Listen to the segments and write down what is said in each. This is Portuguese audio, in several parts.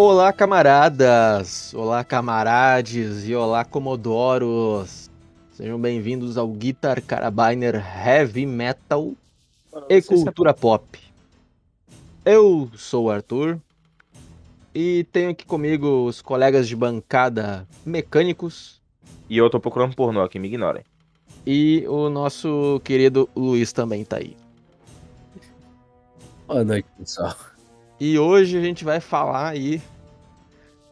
Olá, camaradas! Olá, camarades! E olá, comodoros! Sejam bem-vindos ao Guitar Carabiner Heavy Metal e Cultura Pop. Eu sou o Arthur e tenho aqui comigo os colegas de bancada mecânicos E eu tô procurando pornô aqui, me ignorem. e o nosso querido Luiz também tá aí. Boa noite, pessoal. E hoje a gente vai falar aí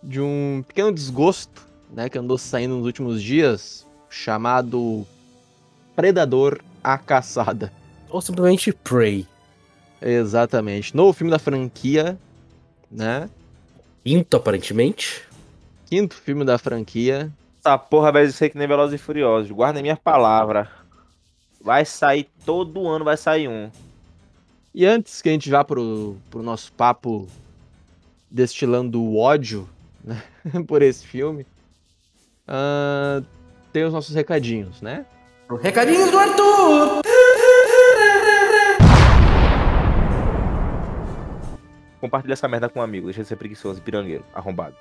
de um pequeno desgosto, né, que andou saindo nos últimos dias, chamado Predador a Caçada. Ou simplesmente Prey. Exatamente. Novo filme da franquia, né? Quinto, aparentemente. Quinto filme da franquia. Essa porra vai ser que nem Velozes e Furiosos. Guardem minha palavra. Vai sair todo ano, vai sair um. E antes que a gente vá pro, pro nosso papo destilando o ódio né, por esse filme, ah, tem os nossos recadinhos, né? Recadinhos do Arthur! Compartilha essa merda com um amigo. Deixa de ser preguiçoso e pirangueiro. Arrombado.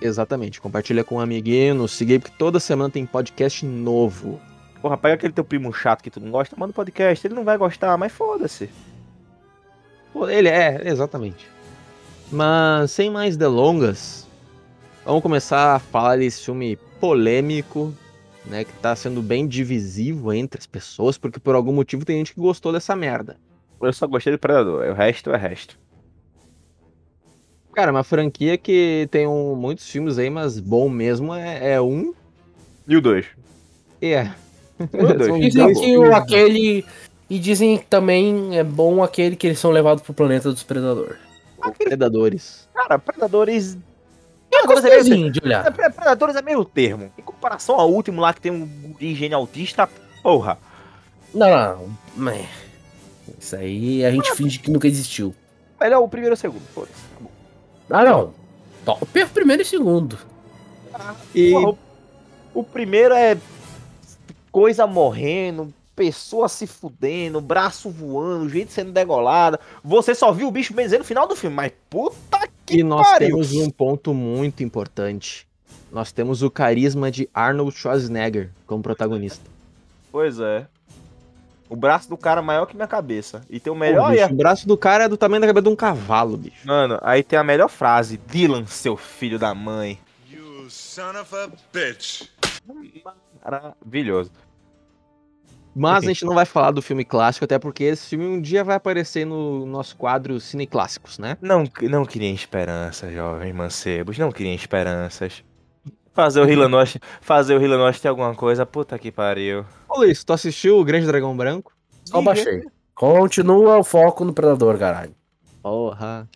Exatamente. Compartilha com um amiguinho, nos siga aí, porque toda semana tem podcast novo. Porra, pega aquele teu primo chato que tu não gosta, manda um podcast. Ele não vai gostar, mas foda-se. Ele é, exatamente. Mas sem mais delongas, vamos começar a falar desse filme polêmico, né, que tá sendo bem divisivo entre as pessoas, porque por algum motivo tem gente que gostou dessa merda. Eu só gostei do Predador. O resto é resto. Cara, uma franquia que tem um- muitos filmes aí, mas bom mesmo é, é um E o dois? e é. Meu Deus. São Dizem dois que o, aquele. E dizem que também é bom aquele que eles são levados pro planeta dos predadores. Predadores. Cara, Predadores. É Predadores é meio, de olhar. É, Pre- Predadores é meio termo. Em comparação ao último lá que tem um guri gênio autista, porra. Não, não. mas- Isso aí a gente finge que nunca existiu. Melhor o primeiro e o segundo, foda-se. Acabou. Ah, não. Top é o primeiro e segundo. E Porra, o, o primeiro é coisa morrendo, pessoa se fudendo, braço voando, gente sendo degolada. Você só viu o bicho bem dizer no final do filme, mas puta que E nós pariu. temos um ponto muito importante. Nós temos o carisma de Arnold Schwarzenegger como protagonista. Pois é. O braço do cara é maior que minha cabeça. E tem o Pô, melhor. bicho, aí, o braço do cara é do tamanho da cabeça de um cavalo, bicho. Mano, aí tem a melhor frase. Dylan, seu filho da mãe. You son of a bitch. Maravilhoso. Mas a gente não vai falar do filme clássico, até porque esse filme um dia vai aparecer no nosso quadro Cine Clássicos, né? Não, não criem esperanças, jovens mancebos. Não criem esperanças. Fazer o Hilanosh, fazer o Hilanosh ter alguma coisa, puta que pariu. Ô Luiz, tu assistiu o Grande Dragão Branco? Só baixei. Continua o foco no predador, caralho. Porra.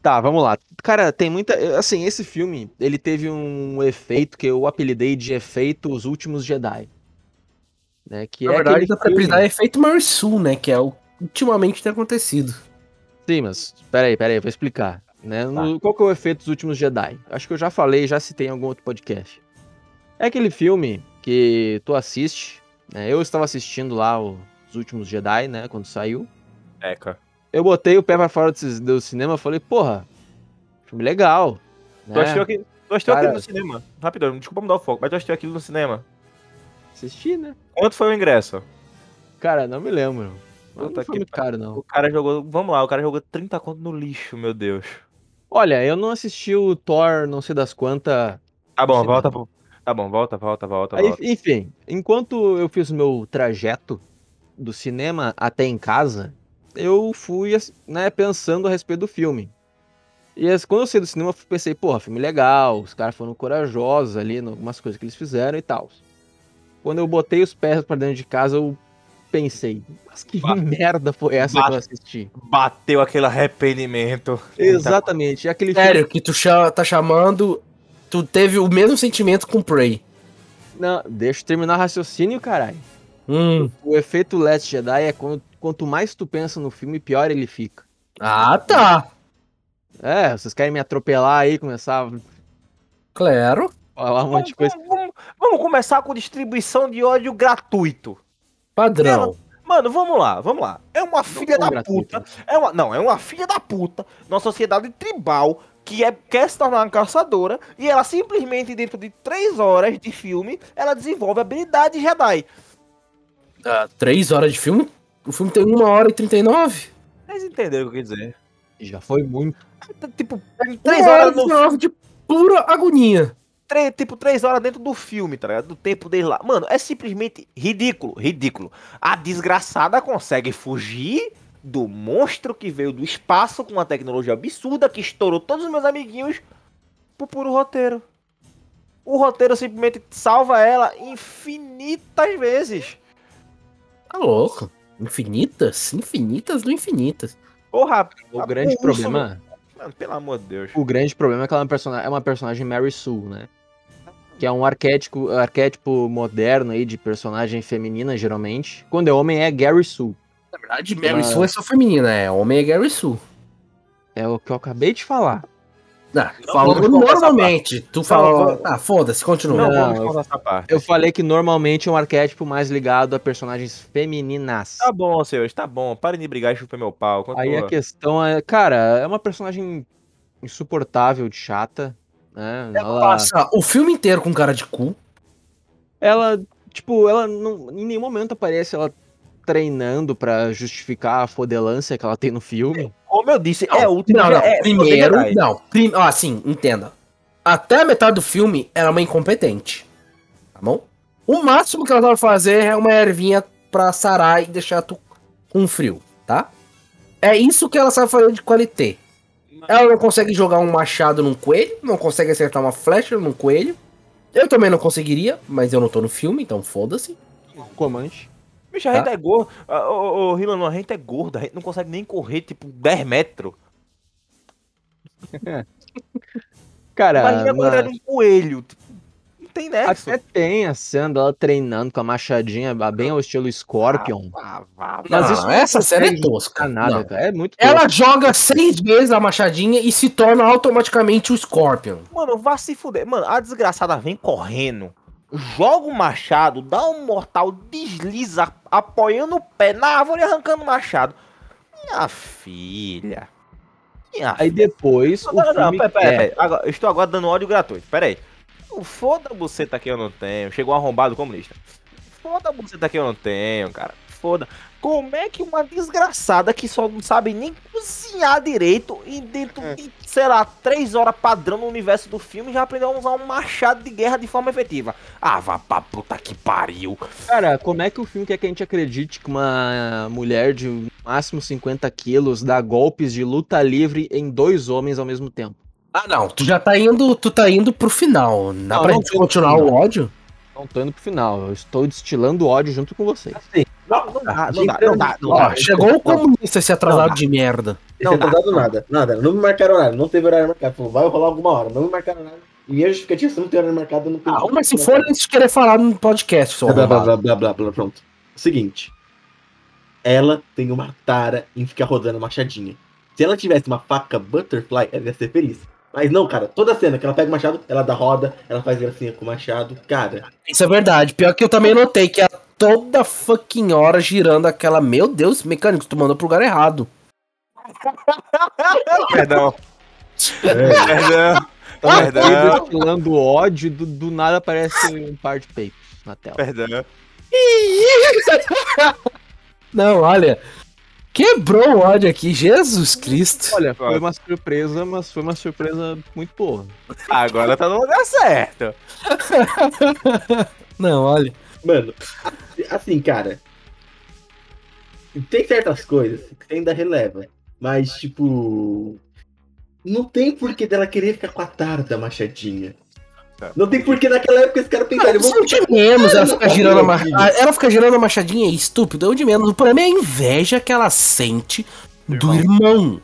Tá, vamos lá. Cara, tem muita. Assim, esse filme, ele teve um efeito que eu apelidei de efeito Os Últimos Jedi. Né? Que Na é verdade, dá pra filme- apelidar efeito Marsul, né? Que é o que ultimamente tem acontecido. Sim, mas peraí, peraí, vou explicar. Né? No- qual que é o efeito dos últimos Jedi? Acho que eu já falei, já citei em algum outro podcast. É aquele filme que tu assiste, né? Eu estava assistindo lá o- os últimos Jedi, né? Quando saiu. Eca. Eu botei o pé pra fora do, do cinema e falei, porra, filme legal. Tu Né? assistiu, aqui, tu Cara- aquilo no cinema? Rapidão, desculpa mudar o foco, mas tu assistiu aquilo no cinema. Assisti, né? Quanto foi o ingresso? Cara, não me lembro. Não foi que muito caro, não. O cara jogou. Vamos lá, o cara jogou 30 conto no lixo, meu Deus. Olha, eu não assisti o Thor, não sei das quantas. Tá bom, volta. pro- Tá bom, volta, volta, volta, Aí, volta. enfim, enquanto eu fiz o meu trajeto do cinema até em casa, eu fui né, pensando a respeito do filme. E quando eu saí do cinema, eu pensei, porra, filme legal, os caras foram corajosos ali, em algumas coisas que eles fizeram e tal. Quando eu botei os pés pra dentro de casa, eu pensei, mas que merda foi essa ba- que eu assisti? Bateu aquele arrependimento. Exatamente, aquele Sério, que tu tá chamando. Tu teve o mesmo sentimento com Prey. Não, deixa eu terminar o raciocínio, caralho. Hum. O efeito Last Jedi é quando, quanto mais tu pensa no filme, pior ele fica. Ah, tá. É, vocês querem me atropelar aí, começar a Claro. falar um monte de coisa. Vamos, começar com distribuição de ódio gratuito. Padrão. Mano, vamos lá, vamos lá. É uma filha da gratuito. puta. É uma, não, é uma filha da puta. Numa sociedade tribal. que é, quer se tornar uma caçadora e ela simplesmente, dentro de três horas de filme, ela desenvolve a habilidade Jedi. Ah, três horas de filme? O filme tem uma hora e trinta e nove. Vocês entenderam o que eu quis dizer? Já foi muito. Tipo, Três três horas horas e no 19 de pura agonia. Tre- tipo, três horas dentro do filme, tá ligado? Do tempo dele lá. Mano, é simplesmente ridículo, ridículo. A desgraçada consegue fugir do monstro que veio do espaço com uma tecnologia absurda que estourou todos os meus amiguinhos pro puro roteiro. O roteiro simplesmente salva ela infinitas vezes. Tá louco. Infinitas? Infinitas do infinitas. Porra, O grande problema. Mano, pelo amor de Deus. O grande problema é que ela é uma, persona- é uma personagem Mary Sue, né? Que é um arquétipo, arquétipo moderno aí de personagem feminina, geralmente. Quando é homem, é Gary Sue. Na verdade, Mary Mas- Sue é só feminina, é homem é Gary Sue. É o que eu acabei de falar. Não conversar normalmente. Tu falou. Ah, foda-se, continua. Não, Não, vamos eu- contar essa parte. Eu falei que normalmente é um arquétipo mais ligado a personagens femininas. Tá bom, senhores, tá bom. Parem de brigar e chupem meu pau. Aí a Continua. questão é, cara, é uma personagem insuportável de chata, né? Ela, Passa o filme inteiro com cara de cu. ela tipo, ela não, em nenhum momento aparece ela treinando pra justificar a fodelância que ela tem no filme. Como eu disse, é útil. Não, não. é primeiro, Jedi. não. Prim... Ó, assim, entenda. Até a metade do filme ela é uma incompetente. Tá bom? O máximo que ela sabe fazer é uma ervinha pra sarar e deixar tu com frio, tá? É isso que ela sabe fazer de qualité. Ela não consegue jogar um machado num coelho, não consegue acertar uma flecha num coelho. Eu também não conseguiria, mas eu não tô no filme, então foda-se. Comante. Bicho, a gente é gordo. Ah, Ô, Hilano, a gente é gordo. A gente não consegue nem correr, tipo, 10 metros. Cara, Imagina mas um coelho. Tipo, tem nexo. até tem a cena dela treinando com a machadinha bem ao estilo Scorpion. Ah, vá, vá. Mas Não, isso não essa série é tosca. Nada, Não. cara. É muito Ela joga seis vezes a machadinha e se torna automaticamente o Scorpion. Mano, vá se fuder. Mano, a desgraçada vem correndo, joga o machado, dá um mortal, desliza, apoiando o pé na árvore e arrancando o machado. Minha filha. Minha Aí depois Não, o não, não, filme pera, pera, é, pera. Agora, eu estou agora dando ódio gratuito. Pera aí. Foda buceta que eu não tenho. Chegou arrombado comunista. Foda buceta que eu não tenho, cara. Foda. Como é que uma desgraçada que só não sabe nem cozinhar direito e dentro É. de, sei lá, três horas padrão no universo do filme já aprendeu a usar um machado de guerra de forma efetiva? Ah, vá pra puta que pariu. Cara, como é que o filme quer que a gente acredite que uma mulher de máximo 50 quilos dá golpes de luta livre em dois homens ao mesmo tempo? Ah, não. Tu já tá indo, tu tá indo pro final. Dá Não, pra não gente continuar o ódio? Não tô indo pro final, eu estou destilando ódio junto com vocês. Não, não dá, não dá, não dá. Não Ó, dá. chegou o comunista esse atrasado de merda. Não dá. atrasado nada, nada. Não me marcaram horário, não teve horário marcado. Falou, vai rolar alguma hora, não me marcaram horário. E minha justificativa, se não tem horário marcado, não tem. Ah, mas se for antes de querer falar no podcast, seu Blá, blá, blá, blá, blá, pronto. Seguinte. Ela tem uma tara em ficar rodando machadinha. Se ela tivesse uma faca butterfly, ela ia ser feliz. Mas não, cara, toda cena que ela pega o machado, ela dá roda, ela faz gracinha com o machado. Cara, Isso é verdade. Pior que eu também notei que a toda fucking hora girando aquela. Meu Deus, mecânico, tu mandou pro lugar errado. Perdão. é, Perdão. Tá Perdão. destilando ódio, do, do nada aparece um par de peitos na tela. Perdão. Não, olha. Quebrou o ódio aqui, Jesus Cristo. Olha, foi uma surpresa, mas foi uma surpresa muito boa. Agora tá no lugar certo. Não, olha. mano, assim, cara. Tem certas coisas que você ainda releva. Mas, tipo. Não tem porquê dela querer ficar com a tara da machadinha. Não tem porquê naquela época esse cara pensar. Cara, eu vou isso é o de menos, ela fica girando a ma- a- Ela fica girando a machadinha é estúpido, é o de menos. O problema é a inveja que ela sente do irmão.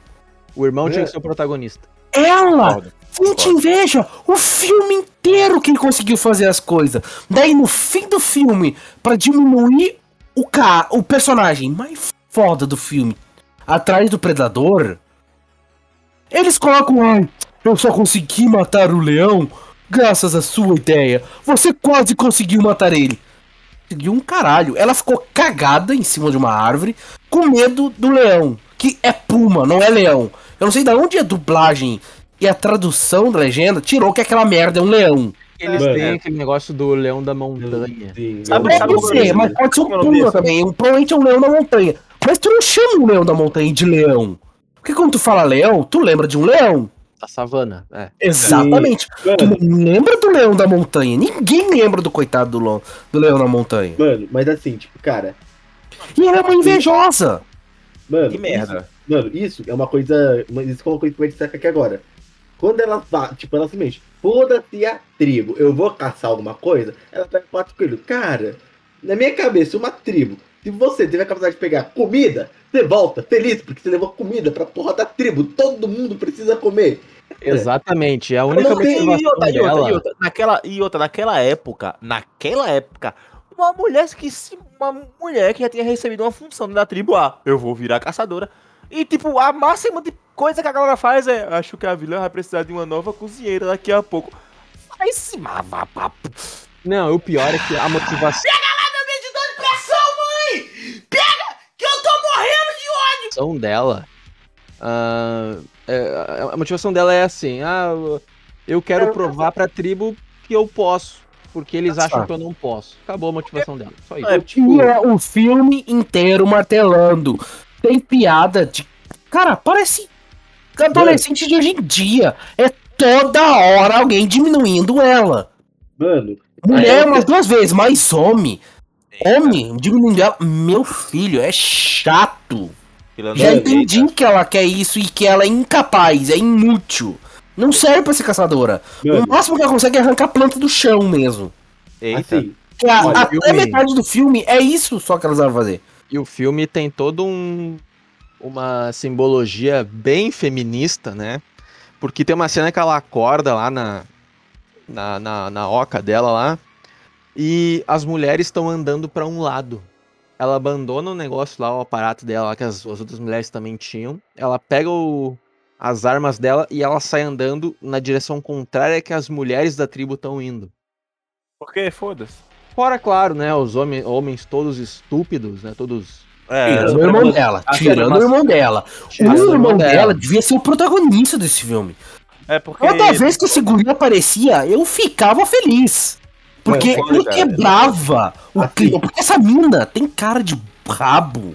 O irmão tinha É. que ser o protagonista. Ela sente inveja o filme inteiro que ele conseguiu fazer as coisas. Daí no fim do filme, pra diminuir o ca o personagem mais foda do filme atrás do predador, eles colocam, ai, eu só consegui matar o leão graças à sua ideia. Você quase conseguiu matar ele. Conseguiu um caralho. Ela ficou cagada em cima de uma árvore com medo do leão, que é puma, não é leão. Eu não sei de onde é a dublagem e a tradução da legenda tirou que aquela merda é um leão. Eles Mano. têm aquele negócio do leão da montanha. Sim, Sabe- sabe Pode como ser, eu- mas pode ser um puma também. Um- Provavelmente é um leão da montanha. Mas tu não chama um leão da montanha de leão. Porque quando tu fala leão, tu lembra de um leão. Da savana, é. Exatamente. Tu lembra do leão da montanha. Ninguém lembra do coitado do, lo- do leão da montanha. mano, mas assim, tipo, cara, E ela é uma invejosa. mano. Que merda. Isso, mano, isso é uma coisa. Isso é uma coisa que vai destacar aqui agora. Quando ela va- tipo, ela se mexe, foda-se a tribo, eu vou caçar alguma coisa, ela pega quatro coelhos. Cara, na minha cabeça, uma tribo, se você tiver a capacidade de pegar comida, você volta feliz, porque você levou comida pra porra da tribo. Todo mundo precisa comer. Exatamente. A única E motivação e outra, dela. e outra, naquela, e outra, naquela época, naquela época, uma mulher que se, uma mulher que já tinha recebido uma função da tribo, ah, eu vou virar caçadora. E tipo, a máxima de coisa que a galera faz é, acho que a vilã vai precisar de uma nova cozinheira daqui a pouco. Aí se. Não, o pior é que a motivação medidor de pressão, mãe! Pega que eu tô de dela. ah, é, a motivação dela é assim: ah, eu quero provar pra tribo que eu posso. Porque eles Tá acham que eu não posso. Acabou a motivação dela. Só isso. É, E é o filme inteiro martelando. Tem piada de. Cara, parece adolescente de hoje em dia. É toda hora alguém diminuindo ela. Mano, Mulher É, umas duas vezes, mas homem. Homem diminuindo ela. Meu filho, é chato. Já entendi que ela quer isso e que ela é incapaz, é inútil. Não serve pra ser caçadora. O máximo que ela consegue é arrancar a planta do chão mesmo. Eita. assim, a- Olha, até filme- metade do filme é isso só que elas vão fazer. E o filme tem todo um uma simbologia bem feminista, né? Porque tem uma cena que ela acorda lá na na, na, na oca dela lá e as mulheres estão andando para um lado. Ela abandona o negócio lá, o aparato dela lá, que as, as outras mulheres também tinham. Ela pega o- as armas dela e ela sai andando na direção contrária que as mulheres da tribo estão indo. Porque foda-se. Fora, claro, né? Os homens, homens todos estúpidos, né? Todos É, Tirando o irmão dela. Tirando o irmão dela. O irmão dela devia ser o protagonista desse filme. é porque. Toda vez que esse guri aparecia, eu ficava feliz. Porque É, foda, ele quebrava o Assim. clima. Porque essa mina tem cara de rabo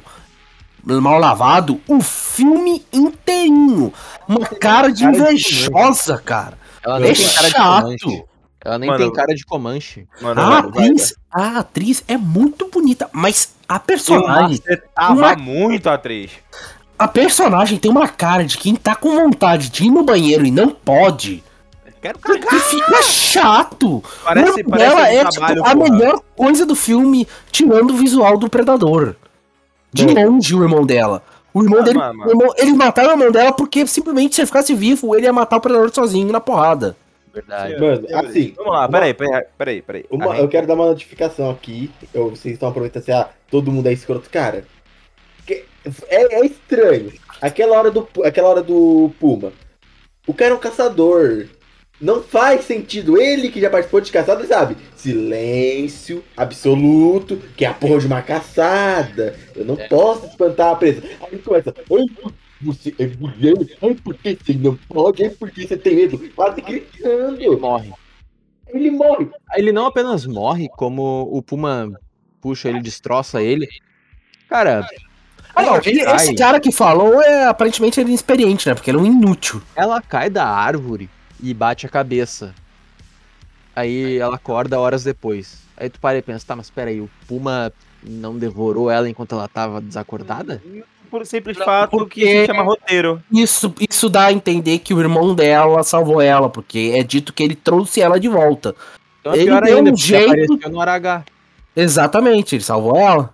mal lavado o filme inteirinho. Uma cara de cara de invejosa, cara. Ela É nem tem cara de chato. Comanche. Ela nem Mano, tem cara de Comanche. Mano, A mano, vai, atriz, a atriz é muito bonita, mas a personagem, Você tava Uma- muito atriz. a personagem tem uma cara de quem tá com vontade de ir no banheiro e não pode. Quero Porque cagar. fica chato. Parece, o irmão parece dela é tipo, a melhor coisa do filme, tirando o visual do Predador. De Bom. longe, o irmão dela. O irmão Ah, dele. mano, o irmão- ele mataram o irmão dela porque simplesmente se ele ficasse vivo, ele ia matar o Predador sozinho na porrada. Verdade. mano, assim, Vamos lá, peraí, peraí, peraí, peraí. Uma- eu quero dar uma notificação aqui. Eu, vocês estão aproveitando assim, ah, todo mundo é escroto. Cara, que- é, é estranho. Aquela hora, do, aquela hora do Puma. O cara é um caçador. Não faz sentido. Ele que já participou de caçada, sabe? Silêncio absoluto, que é a porra de uma caçada. Eu não posso espantar a presa. Aí ele começa. Ai, você é mulher? Ai, por que você não pode? Ai, por que você tem medo? Quase Ele gritando. morre. Ele morre. Ele não apenas morre, como o Puma puxa ele, destroça ele. Cara, Ah, não, ela ele- esse cara que falou é aparentemente ele é inexperiente, né? Porque ele é um inútil. ela cai da árvore e bate a cabeça. Aí ela acorda horas depois. Aí tu para e pensa, tá, mas peraí, o Puma não devorou ela enquanto ela tava desacordada? Por simples fato porque- que se chama roteiro. Isso, isso dá a entender que o irmão dela salvou ela, porque é dito que ele trouxe ela de volta. Então é Ele pior deu ainda, um jeito- apareceu no Aragá. Exatamente, ele salvou ela.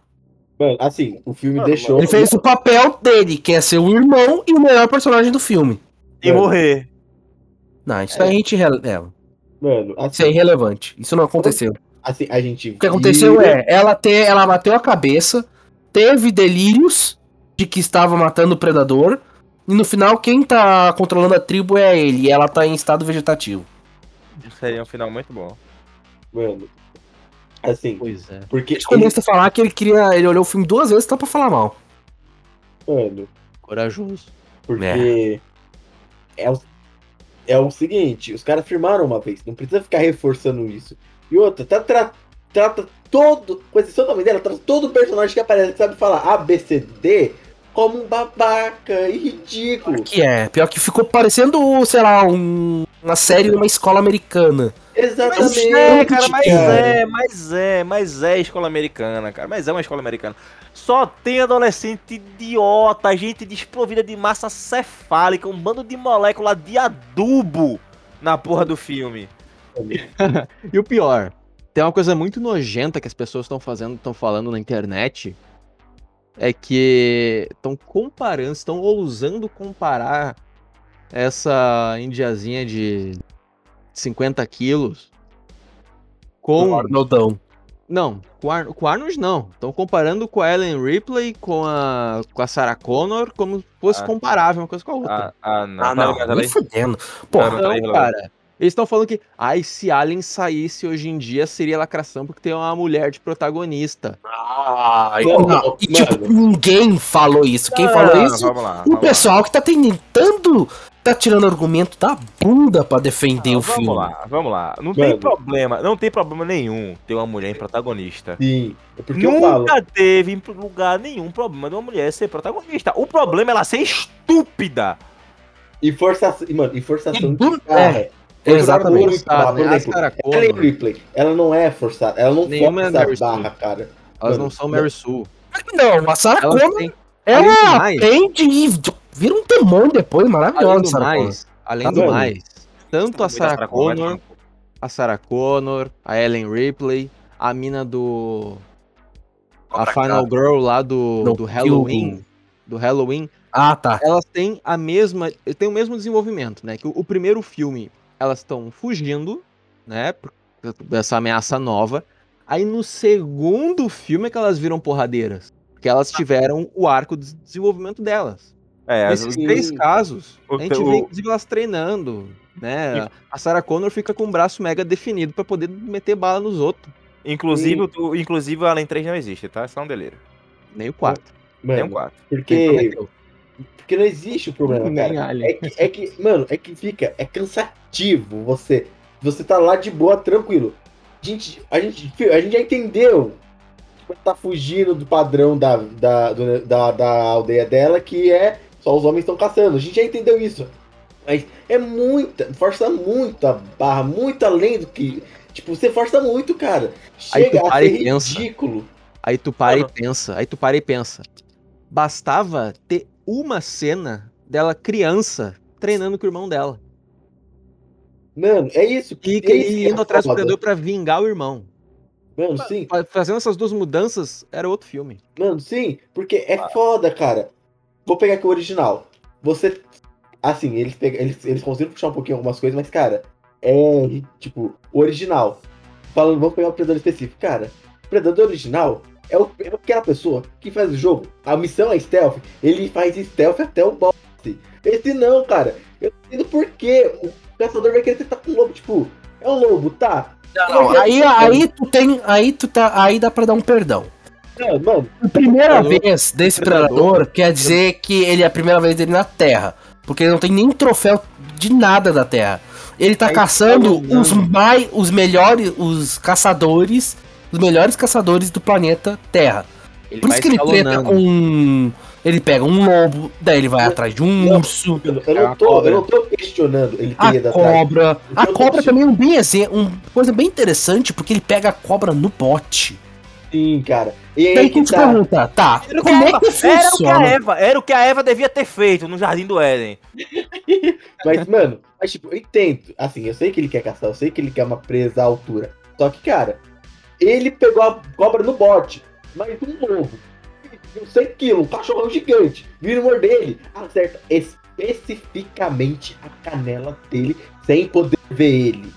Mano, assim, o filme Mano, deixou. Ele fez o papel dele, que é ser o irmão e o melhor personagem do filme. E Mano. morrer. Não, isso aí a gente. rele- É, Mano, isso é assim, irrelevante. Isso não aconteceu. assim, a gente. O que aconteceu é, ela, ter, ela bateu a cabeça, teve delírios de que estava matando o predador, e no final quem tá controlando a tribo é ele, e ela tá em estado vegetativo. Seria um final muito bom. Mano. Assim, Pois é. porque. Começo a falar que ele queria. Ele olhou o filme duas vezes só pra falar mal. Mano, Corajoso. porque. É. o- é o seguinte, os caras firmaram uma vez, não precisa ficar reforçando isso. E outra, tá, tra- trata todo, com exceção da mãe dela, trata todo personagem que aparece, que sabe falar ABCD, como um babaca e ridículo. Que é, pior que ficou parecendo, sei lá, um- uma série numa escola americana. Exatamente. Mas é, cara, mas cara. é, mas é, mas é escola americana, cara. Mas é uma escola americana. Só tem adolescente idiota, gente desprovida de massa cefálica, um bando de molécula de adubo na porra do filme. E o pior, tem uma coisa muito nojenta que as pessoas estão fazendo, estão falando na internet, é que estão comparando, estão ousando comparar essa indiazinha de 50 quilos com... Arnoldão. Não, com, Ar... com o Arnold não. Estão comparando com a Ellen Ripley, com a, com a Sarah Connor, como se fosse Ah. comparável uma coisa com a outra. Ah, ah não. Ah, Tá não, ligado nem aí? fudendo. Porra, Não, Não, Léo. cara. Eles estão falando que, ai, se Alien saísse hoje em dia, seria lacração porque tem uma mulher de protagonista. Ai, Mano, não, E mano. tipo, ninguém falou isso. Quem Ah, falou isso? Vamos lá. O vamos lá. pessoal que tá tentando, tá tirando argumento da bunda pra defender o vamos filme. lá, vamos lá. Não tem Mano. problema, não tem problema nenhum ter uma mulher em protagonista. Sim, é porque eu falo. Nunca teve em lugar nenhum problema de uma mulher ser protagonista. O problema é ela ser estúpida. E forçação, mano, e forçação E do- de barra. Exatamente. Por né? A exemplo, Sarah Ellen Connor, Ripley, ela não é forçada, ela não Nenhuma é força Mary a barra, cara. elas Mano, não são Mary Sue. Não, a Sarah Elas Connor, ela além do aprende e vira um demônio depois, além maravilhosa. do Sarah Connor. mais, além Tá do vendo? mais, tanto a Sarah Connor, Connor. a Sarah Connor, a Ellen Ripley, a mina do a Final Girl lá do, Não, do Halloween, do Halloween, Ah, tá. elas têm a mesma, têm o mesmo desenvolvimento, né? Que o, o primeiro filme elas estão fugindo, né? por- Dessa ameaça nova. Aí no segundo filme é que elas viram porradeiras, porque elas tiveram o arco de desenvolvimento delas. É, Nesses três casos, o a gente teu- vê inclusive elas treinando, né? A Sarah Connor fica com o braço mega definido pra poder meter bala nos outros. inclusive, o- inclusive o Alien 3 não existe, tá? É só um delírio. Nem o 4. Nem um 4. porque, porque não existe o problema, Nem cara. Alien. É que, é que, mano, é que fica, é cansativo você. Você tá lá de boa, tranquilo. A gente, a gente, a gente já entendeu. Tá fugindo do padrão da, da, do- da, da aldeia dela, que é só os homens estão caçando. A gente já entendeu isso. Mas é muita, força muito a barra, muito além do que. Tipo, você força muito, cara. Aí Chega tu a ser e pensa. ridículo. Aí tu para Mano. e pensa, aí tu para e pensa. Bastava ter uma cena dela criança treinando com o irmão dela. Mano, é isso. E, é isso e que é indo atrás do predador pra vingar o irmão. Mano, sim. Fa- Fazendo essas duas mudanças, era outro filme. Mano, sim, porque é foda, cara. Vou pegar aqui o original. Você. Assim, eles, pega, eles, eles conseguiram puxar um pouquinho algumas coisas, mas, cara, é. Tipo, o original. Falando, vamos pegar o Predador específico. Cara, o Predador original é, o, é aquela pessoa que faz o jogo. A missão é stealth. Ele faz stealth até o boss. Esse não, cara. Eu não entendo por quê. O caçador vai querer tentar com o lobo. Tipo, é um lobo, tá? Não, aí, aí tu tem. Aí tu tá. Aí dá pra dar um perdão. Não, mano, A primeira Predador- vez desse Predador- predador quer dizer que ele é a primeira vez dele na Terra. Porque ele não tem nem troféu de nada da Terra. Ele tá Aí caçando tá os mais. os melhores. os caçadores. Os melhores caçadores do planeta Terra. Ele Por isso que ele treta com. Ele pega um lobo, daí ele vai atrás de um Não, urso, eu, eu É não a tô, cobra. eu não tô questionando ele ter a ido atrás. cobra. A cobra também é um bem exemplo. Uma coisa bem interessante, porque ele pega a cobra no bote. Sim, cara. E aí, Daí que te tá. pergunta, tá, Era o, que como a é Eva, que era o que a? Eva, era o que a Eva devia ter feito no Jardim do Éden. Mas, mano, mas, tipo, eu entendo. Assim, eu sei que ele quer caçar, eu sei que ele quer uma presa à altura. Só que, cara, ele pegou a cobra no bote. Mas um lobo. de 100 quilos, um cachorrão gigante. Vira o humor dele. Acerta especificamente a canela dele sem poder ver ele.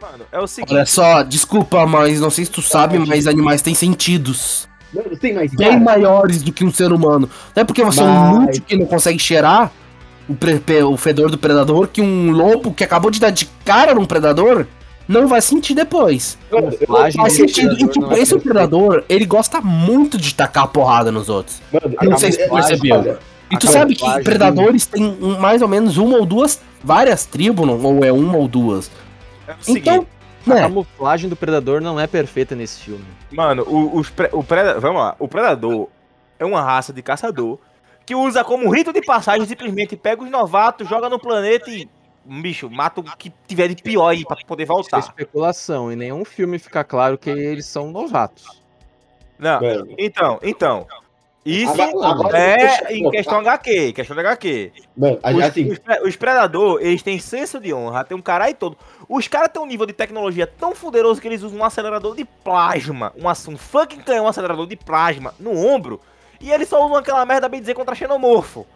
Mano, é o seguinte. Olha só, desculpa, mas não sei se tu sabe, mas animais têm sentidos. Mano, sim, mas. Bem Cara, maiores do que um ser humano. Não é porque você é um Mas- múltiplo que não consegue cheirar o, o fedor do predador que um lobo que acabou de dar de cara num predador não vai sentir depois. mano, Faz Esse sentido. E, predador tipo, é esse predador, ele gosta muito de tacar a porrada nos outros. Mano, Eu não sei se percebeu. olha, E tu sabe que predadores têm um- mais ou menos uma ou duas, várias tribos, não? ou é uma ou duas. É o seguinte, Então, A né? camuflagem do predador não é perfeita nesse filme. mano, o, os pre- o preda- vamos lá, o predador é uma raça de caçador que usa como rito de passagem simplesmente pega os novatos, joga no planeta e bicho, mata o que tiver de pior aí pra poder Isso é voltar. especulação. Em nenhum filme fica claro que eles são novatos. Não, Mano, então, então. Isso Agora- agora é em questão HQ, questão HQ. mano, Os, assim, os, os predador, eles têm senso de honra, tem um caralho todo. Os caras têm um nível de tecnologia tão fuderoso que eles usam um acelerador de plasma, um, um fucking canhão acelerador de plasma no ombro, e eles só usam aquela merda bem dizer contra xenomorfo.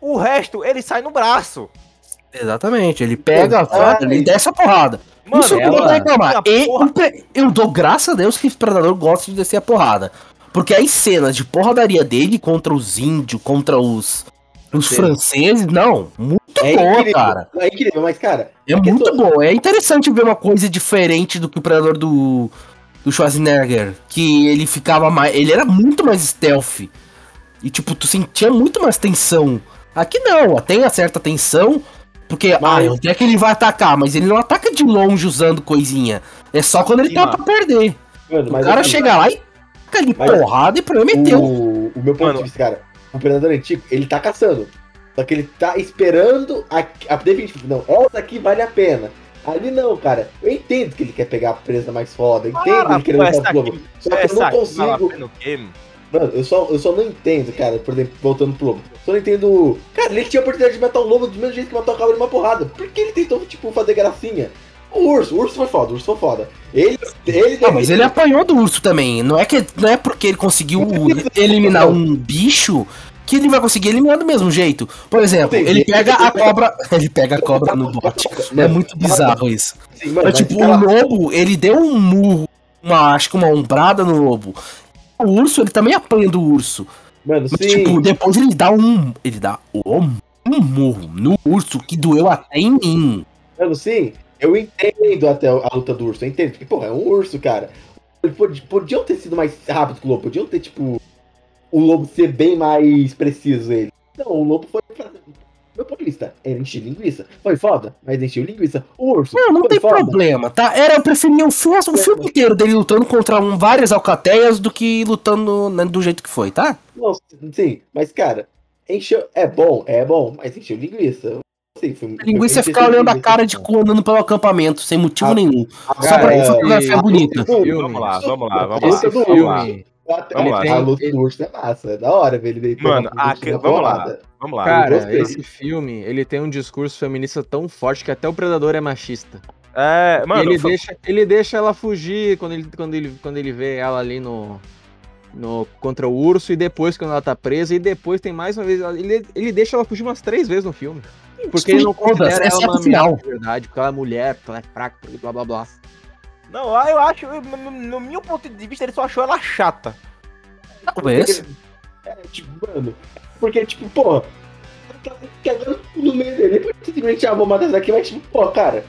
O resto, ele sai no braço. Exatamente, ele pega, Ah, ele desce a porrada. Mano, Isso eu ela- não vou reclamar. E porra- eu dou graças a Deus que o Predador gosta de descer a porrada. Porque as cenas de porradaria dele contra os índios, contra os, os franceses, não, muito é boa, incrível, cara. É incrível, mas, cara, É muito questão- bom. É interessante ver uma coisa diferente do que o Predador do, do Schwarzenegger. Que ele ficava mais. Ele era muito mais stealth. E, tipo, tu sentia muito mais tensão. Aqui não, tem a certa tensão. Porque, Mas- ah, onde é que ele vai atacar? Mas ele não ataca de longe usando coisinha. É só quando ele Sim, tá mano. pra perder. mano, O mas cara eu- chega lá e taca ali Mas- porrada e prometeu. O, o meu ponto Mano. de vista, cara, o predador antigo, ele tá caçando. Só que ele tá esperando a, a definitiva. Não, essa aqui vale a pena. Ali não, cara. Eu entendo que ele quer pegar a presa mais foda. Eu entendo Ah, ele lutar essa aqui- Só que eu não consigo. Mano, eu só, eu só não entendo, cara, por exemplo, voltando pro lobo. Só não entendo. Cara, ele tinha a oportunidade de matar o lobo do mesmo jeito que matou a cabra numa porrada. Por que ele tentou, tipo, fazer gracinha? O urso, o urso foi foda, o urso foi foda. Ele. ele Não, mas ele apanhou do urso também. Não é, que, não é porque ele conseguiu eliminar um bicho que ele vai conseguir eliminar do mesmo jeito. Por exemplo, ele pega a cobra. Ele pega a cobra no bote. É muito bizarro isso. Sim, É mas tipo, o lobo, ele deu um murro, uma, acho que uma ombrada no lobo. O urso, ele também apanha do urso. Mano, Mas, sim. tipo, depois ele dá um. Ele dá um, um murro no urso que doeu até em mim. Mano, sim, eu entendo até a luta do urso, eu entendo, porque, porra, é um urso, cara. Podiam ter sido mais rápido que o lobo, podiam ter, tipo, o lobo ser bem mais preciso, ele. Não, o lobo foi. pra- De vista, ele encheu linguiça. Foi foda, mas encheu linguiça. O urso. Não, não foi tem foda. problema, tá? Era, eu preferia o filme, o filme inteiro dele lutando contra um, várias alcateias do que lutando né, do jeito que foi, tá? Não, sim, mas, cara, encheu. É bom, é bom, mas encheu linguiça. Sim, foi, A linguiça foi- é ficar olhando a cara de cu andando pelo acampamento, sem motivo Ah, nenhum. Só Cara, pra é- fotografia a- bonita. Filme. Vamos lá, vamos lá, vamos Esse lá. do Vamos lá. filme. A, Vamos lá. a luta do urso é massa, é da hora ver ele deitando Mano, a vamos lá. Vamos lá. Cara, esse filme, ele tem um discurso feminista tão forte que até o Predador é machista. É, mano, ele, fa- deixa, ele deixa ela fugir quando ele, quando, ele, quando ele vê ela ali no, no contra o urso e depois quando ela tá presa e depois tem mais uma vez ele, ele deixa ela fugir umas três vezes no filme porque ele não considera ela exceto uma final. de verdade porque ela é mulher porque ela é fraca porque blá blá blá Não, ah, eu acho, no, meu ponto de vista, ele só achou ela chata. Talvez. É, tipo, mano. Porque, tipo, pô. Tá cagando no meio dele. Depois simplesmente, ah, vou matar essa daqui, mas, tipo, pô, cara.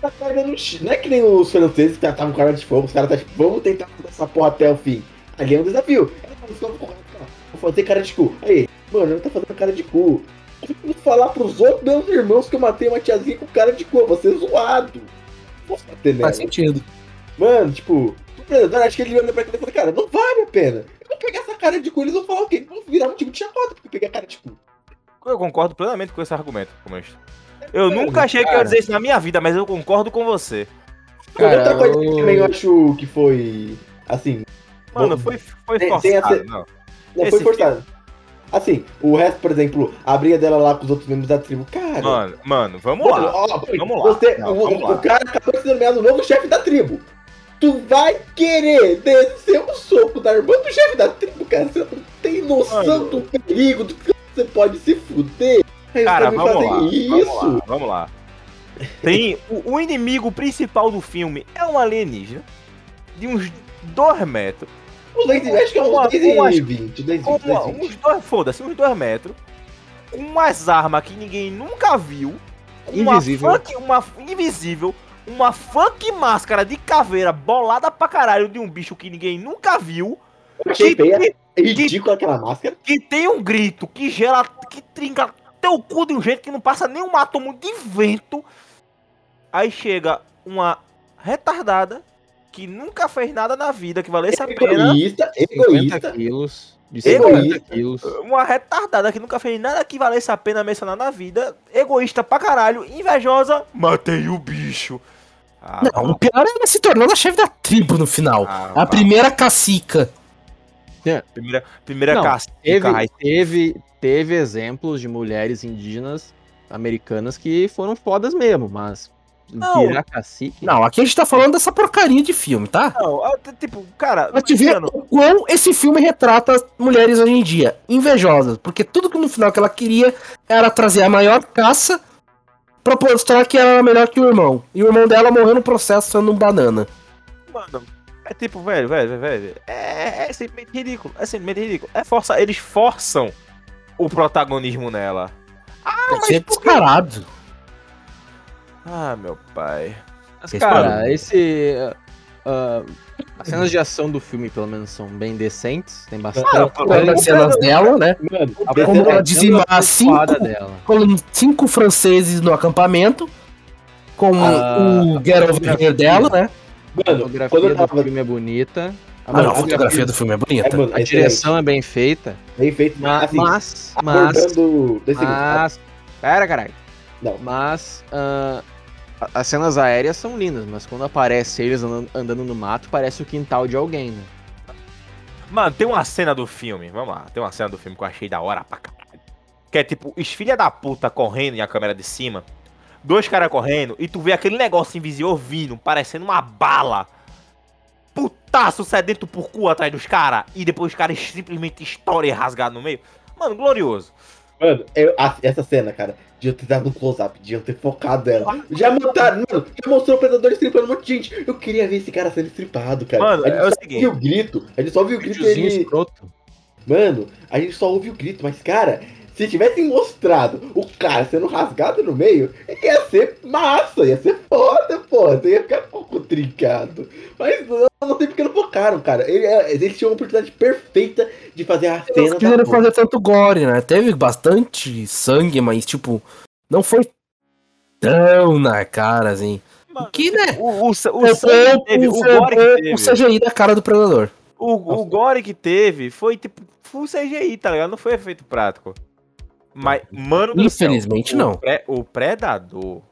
Tá cagando. Não é que nem os franceses que estavam com cara de fogo. Os caras tá tipo, vamos tentar fazer essa porra até o fim. Ali é um desafio. Falou, "Vou- fazer cara de cu. Aí, mano, eu tá fazendo cara de cu. Eu vou falar pros outros meus irmãos que eu matei uma tiazinha com cara de cu. Vou ser zoado. Posso bater nela. Faz sentido. Mano, tipo, o predador, acho que ele olha pra aquilo e fala, cara, não vale a pena. Eu vou pegar cara de cu, eles vão falar o quê? Vão virar motivo de chacota porque eu peguei a cara de cu. Eu concordo plenamente com esse argumento, comunista. Eu Mano, nunca achei que eu ia cara. dizer isso na minha vida, mas eu concordo com você. Cara, Outra coisa que eu- também eu acho que foi, assim, Mano, Bom, foi, foi forçado, sem essa- não. não foi forçado. Assim, o resto, por exemplo, a briga dela lá com os outros membros da tribo, cara... Mano, mano, vamos mano, lá. ó, vamos lá. Você, Não, o, vamos o lá. cara acabou de ser nomeado o novo chefe da tribo. Tu vai querer descer o soco da irmã do chefe da tribo, cara. Você não tem noção Mano. do perigo, do que você pode se fuder. Aí os Cara, vamos lá, vamos lá, vamos lá. Tem, o, o inimigo principal do filme é um alienígena de uns 2 metros. Uns 10, acho que é uns Uma- 10 umas- e 20, 10 e Com 20, 10 uma- e 20. uns dois, foda-se, uns 2 metros. Com umas armas que ninguém nunca viu. Uma Invisível. Funk, uma invisível. Uma funk máscara de caveira bolada pra caralho de um bicho que ninguém nunca viu. Que- feia. É ridículo aquela máscara. que tem um grito que gera, que trinca teu cu de um jeito que não passa nem um átomo de vento. Aí chega uma retardada que nunca fez nada na vida que valesse a pena. Egoísta, 50 egoísta. quilos. De Egoísta. 50 quilos. Uma retardada que nunca fez nada que valesse a pena mencionar na vida. Egoísta pra caralho, invejosa. Matei o bicho. Ah, Não, o pior é ela se tornando a chefe da tribo no final. ah, A primeira cacica. primeira, primeira Não, cacica, Teve, teve, teve exemplos de mulheres indígenas americanas que foram fodas mesmo, mas Não. virar cacique. Não, aqui a gente tá falando dessa porcaria de filme, tá? Não, ah, tipo, cara, Pra te ver o quão esse filme retrata as mulheres hoje em dia. Invejosas. Porque tudo que no final que ela queria era trazer a maior caça pra mostrar que ela era melhor que o irmão. E o irmão dela morreu no processo sendo um banana. mano, é tipo, velho, velho, velho, velho. É, é simplesmente ridículo. É simplesmente ridículo. É força, eles forçam o protagonismo nela. Ah, mas é quê? descarado. Ah, meu pai. Mas, Esse cara, barulho. esse. ah, as cenas de ação do filme, pelo menos, são bem decentes. Tem bastante. Ah, as cenas dela, né? Mano, A como ela dizimar é cinco- dela. Com cinco franceses no acampamento. Com Ah, o Get Over Here dela, né? A Mano, fotografia quando eu do filme é bonita. Ah, não, a Mano, fotografia do filme é É, bonita. mano, A é direção é bem feita. bem feito, ma- assim, Mas. Mas. Mas. Pera, caralho. Não. Mas. a- as cenas aéreas são lindas, mas quando aparece eles andando, andando no mato, parece o quintal de alguém, né? Mano, tem uma cena do filme, vamos lá, tem uma cena do filme que eu achei da hora pra caralho. Que é tipo, os filha da puta correndo e a câmera de cima, dois caras correndo, e tu vê aquele negócio invisível vindo, parecendo uma bala. Putaço sedento por cu atrás dos caras, e depois os caras simplesmente estouram e rasgado no meio. Mano, glorioso. Mano, eu- a- essa cena, cara, de eu ter dado um close-up, de eu ter focado ela. Já montaram, mano, já mostrou o predador estripando um monte de gente. Eu queria ver esse cara sendo estripado, cara. Mano, a gente é o só seguinte. ouviu o grito, a gente só ouviu o grito Videozinho ele. escroto. Mano, a gente só ouve o grito, mas, cara, se tivessem mostrado o cara sendo rasgado no meio, ia ser massa, ia ser foda, pô. Você ia ficar um pouco trincado. Mas não, não sei porque não focaram, cara. Ele- é, eles tinham a oportunidade perfeita de fazer a cena. Eles quiseram fazer tanto gore, né? Teve bastante sangue, mas, tipo, não foi tão na cara, assim. Mano, Que, né? O, o, o, o sangue teve, o gore que o teve. CGI da cara do Predador. O, o gore que teve foi tipo full CGI, tá ligado? Não foi efeito prático. Mas, mano, do céu, Infelizmente, o não. pré- o Predador.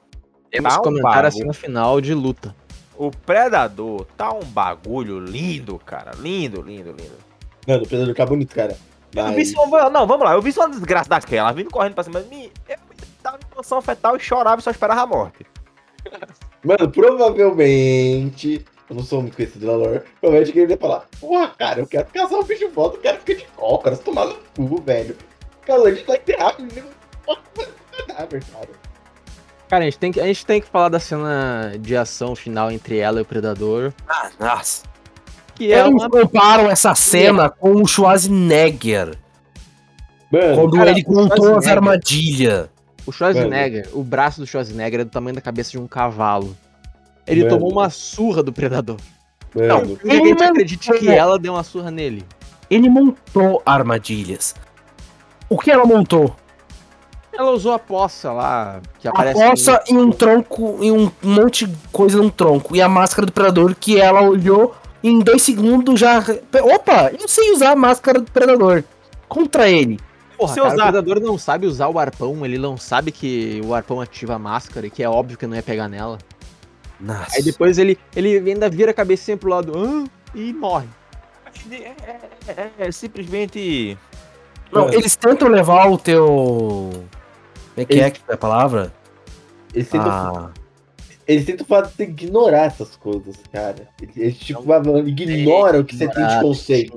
Temos Tá um comentar a bagulho. cena final de luta. O Predador tá um bagulho lindo, cara. Lindo, lindo, lindo. Mano, o predador tá bonito, cara. Eu vi Mas- só, não, vamos lá. Eu vi só uma desgraça daquela, vindo correndo pra cima de mim. Eu tava em posição fetal e chorava e só esperava a morte. Mano, provavelmente. Eu não sou muito conhecido na lore. Provavelmente que ele ia falar: Porra, cara, eu quero casar um bicho volta, eu quero ficar de quero tomar no cu, velho. Cara, a gente vai ter rápido, né? cadáver, cara. Cara, a gente, tem que, a gente tem que falar da cena de ação final entre ela e o Predador. Ah, nossa. Que é Eles uma. comparam essa cena com o Schwarzenegger. Mano, Quando cara, ele contou as armadilhas. O Schwarzenegger, o braço do Schwarzenegger é do tamanho da cabeça de um cavalo. Ele Mano. tomou uma surra do Predador. mano, Ninguém Ele acredite que ela deu uma surra nele. Ele montou armadilhas. O que ela montou? Ela usou a poça lá, que A aparece. poça e um tronco, e um monte de coisa num tronco. E a máscara do predador que ela olhou e em dois segundos já. Opa, eu sei usar a máscara do predador. Contra ele. Porra, Se cara, usar- o Predador não sabe usar o arpão, ele não sabe que o arpão ativa a máscara e que é óbvio que não ia pegar nela. Nossa. Aí depois ele, ele ainda vira a cabecinha pro lado "Hã?" e morre. É, é- é- é simplesmente. Não, Mano. eles tentam levar o teu. Como é que é que é a palavra? eles tentam, Ah, eles tentam fazer ignorar essas coisas, cara. Eles, eles, tipo, mano, ignoram o que você tem de conceito.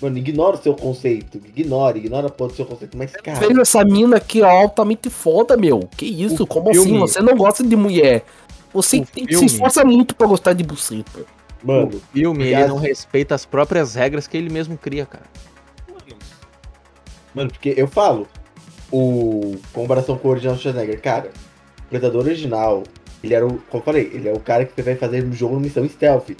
Mano, ignora o seu conceito. Ignora, ignora a porra do seu conceito. Mas, cara, fez essa mina aqui ó, altamente foda, meu. Que isso? O Como filme- assim? Você não gosta de mulher. Você O tem- filme- se esforça muito pra gostar de buceta. mano, O filme, ele aliás- não respeita as próprias regras que ele mesmo cria, cara. Mano, porque eu falo, o comparação com o original do Schwarzenegger, cara, o Predador original, ele era o, como eu falei, ele é o cara que você vai fazer no jogo no missão stealth.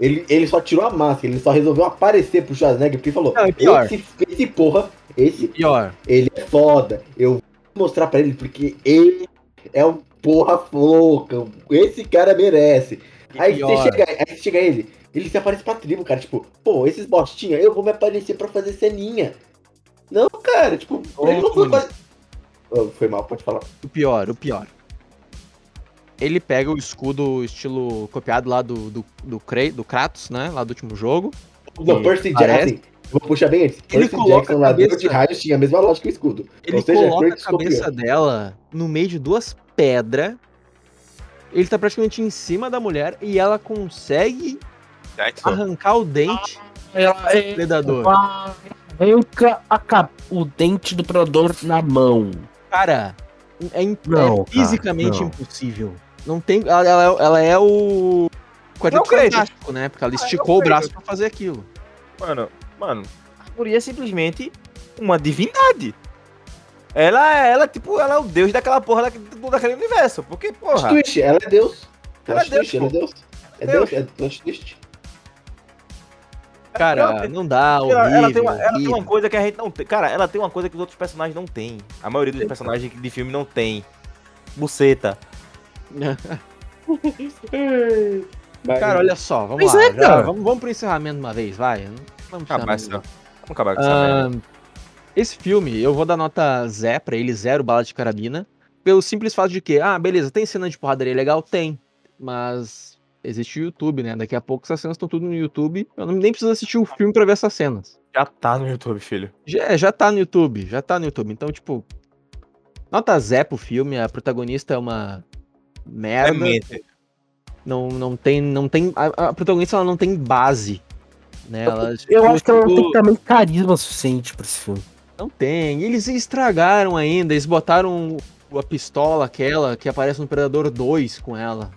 Ele, ele só tirou a máscara, ele só resolveu aparecer pro Schwarzenegger porque falou: Não, e pior. esse, esse porra, esse Pior. ele é foda. Eu vou mostrar pra ele porque ele é um porra louca. Esse cara merece. Aí pior. você chega, aí chega ele, ele se aparece pra tribo, cara. Tipo, pô, esses bostinha, eu vou me aparecer pra fazer ceninha. Não, cara, tipo, Ô, ele não foi. Oh, foi mal, pode falar. O pior, o pior. Ele pega o escudo estilo copiado lá do, do, do, Kra- do Kratos, né? Lá do último jogo. Não, Percy Jackson, vou puxar bem antes. Ele Percy coloca Jackson, a ladrão cabeça- de raios, tinha a mesma lógica que o escudo. Ele Ou seja, coloca a Kratos copiou. cabeça dela no meio de duas pedras. Ele tá praticamente em cima da mulher e ela consegue Jackson. arrancar o dente Ela do é, predador. Arranca a ca- o dente do predador na mão. Cara, é, im- Não, é cara, fisicamente não. impossível. Não tem. Ela, ela- ela é o. Não, Kratos. Fantástico, né? Porque ela Ah, esticou o braço pra fazer aquilo. Mano, mano, a guria é simplesmente uma divindade. Ela, é- ela, tipo, ela é o deus daquela porra daquele, daquele universo. Porque, porra. twist, ela é Deus. Ela é Deus, twist, ela é. Deus. É Deus. É twist. Cara, não dá, horrível, Ela, ela tem uma, ela tem uma coisa que a gente não tem. Cara, ela tem uma coisa que os outros personagens não têm. A maioria dos personagens de filme não tem. Buceta. Cara, olha só, vamos Mas lá. é, já- vamos, vamos pro encerramento de uma vez, vai. Vamos Acabar essa. Vamos acabar com essa merda. Ah, esse filme, eu vou dar nota Zé pra ele, zero bala de carabina. Pelo simples fato de que, ah, beleza, tem cena de porradaria legal? Tem. Mas existe o YouTube, né? Daqui a pouco essas cenas estão tudo no YouTube. Eu não, nem preciso assistir o filme pra ver essas cenas. Já tá no YouTube, filho. Já, já tá no YouTube, já tá no YouTube. Então, tipo, nota Zé pro filme. A protagonista é uma merda. É não, não tem. Não tem a, a protagonista ela não tem base. Né? Ela, Eu acho que ela não tipo, tem também carisma suficiente pra esse filme. Não tem. E eles estragaram ainda. Eles botaram a pistola, aquela que aparece no Predador 2 com ela.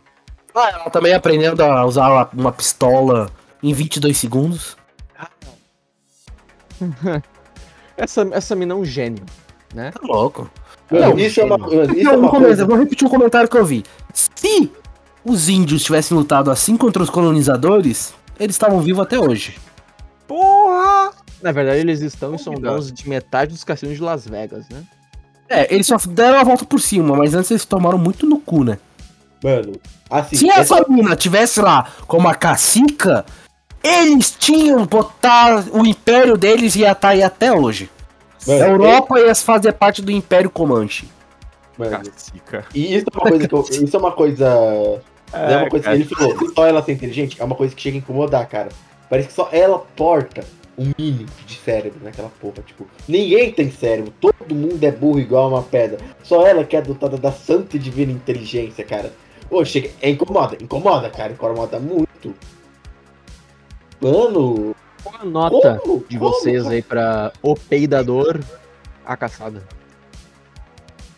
Ah, ela também aprendendo a usar uma- uma pistola em 22 segundos. Essa, essa mina é um gênio, né? Tá louco. Não, isso é uma, isso é Não, uma vou, coisa. vou repetir um comentário que eu vi. Se os índios tivessem lutado assim contra os colonizadores, eles estavam vivos até hoje. Porra! Na verdade, eles estão em Duvido. são donos de metade dos cassinos de Las Vegas, né? É, eles só deram a volta por cima, mas antes eles tomaram muito no cu, né? Mano, assim, Se essa- essa mina tivesse lá como a cacica, eles tinham botar o império deles ia estar aí até hoje. mano, a Europa ia fazer parte do Império Comanche. mano, Cacica. e isso é uma coisa que eu, isso é uma coisa é uma coisa que ele falou, só ela ser inteligente é uma coisa que chega a incomodar, cara. Parece que só ela porta um mínimo de cérebro naquela porra, tipo, ninguém tem cérebro, todo mundo é burro igual uma pedra. Só ela que é dotada da santa e divina inteligência, cara. Ô, chega, é incomoda, incomoda, cara, incomoda muito. Mano, Qual a nota como? de Como, vocês cara? aí pra O Peidador, a caçada?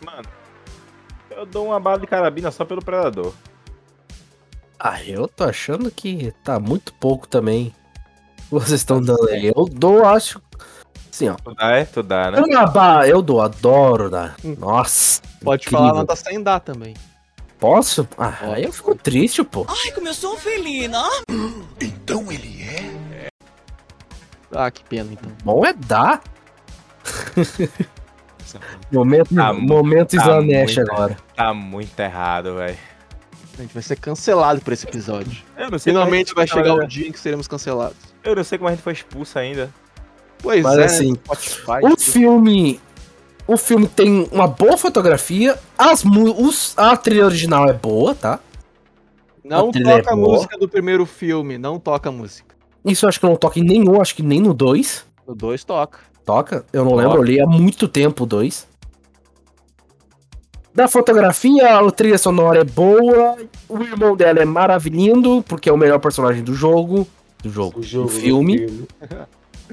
Mano, eu dou uma bala de carabina só pelo predador. Ah, eu tô achando que tá muito pouco também. Vocês estão dando aí. Eu dou, acho. Assim, ó. Tu dá, é? Tu dá, né? Eu, aba- eu dou, adoro dar. Nossa. Pode incrível. falar a nota sem dar também. Posso? Ah, aí eu fico triste, pô. Ai, como eu sou felina. Então ele é? Ah, que pena, então. Bom é dar. Momento, Tá momento tá Slanesh agora. Tá muito errado, velho. A gente vai ser cancelado por esse episódio. Eu não sei Finalmente vai chegar o dia em que seremos cancelados. Eu não sei como a gente foi expulso ainda. Pois Mas é, assim, Spotify. O filme. O filme tem uma boa fotografia. As, os, a trilha original é boa, tá? Não a trilha é toca a música do primeiro filme, não toca a música. Isso eu acho que eu não toca em nenhum, acho que nem no 2. O 2 toca. Toca? Eu não Toca. lembro, eu li há muito tempo o 2. Da fotografia, a trilha sonora é boa. O irmão dela é maravilhoso, porque é o melhor personagem do jogo. Do jogo. O jogo do filme.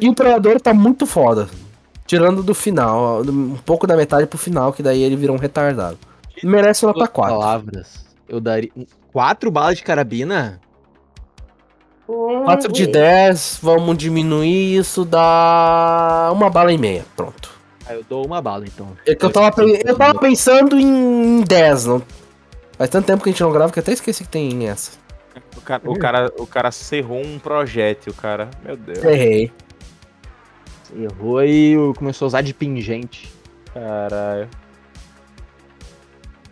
E o Predador tá muito foda. Tirando do final, um pouco da metade pro final, que daí ele virou um retardado. Merece nota Duas 4. palavras. Eu daria. Quatro balas de carabina? 4 de 10, vamos diminuir isso, dá uma bala e meia. Pronto. Ah, eu dou uma bala, então. É que eu tava, pe- eu tava pensando em 10, não. Faz tanto tempo que a gente não grava que eu até esqueci que tem essa. O cara, o cara, o cara cerrou um projétil, cara. Meu Deus. Errei. Errou e começou a usar de pingente. Caralho.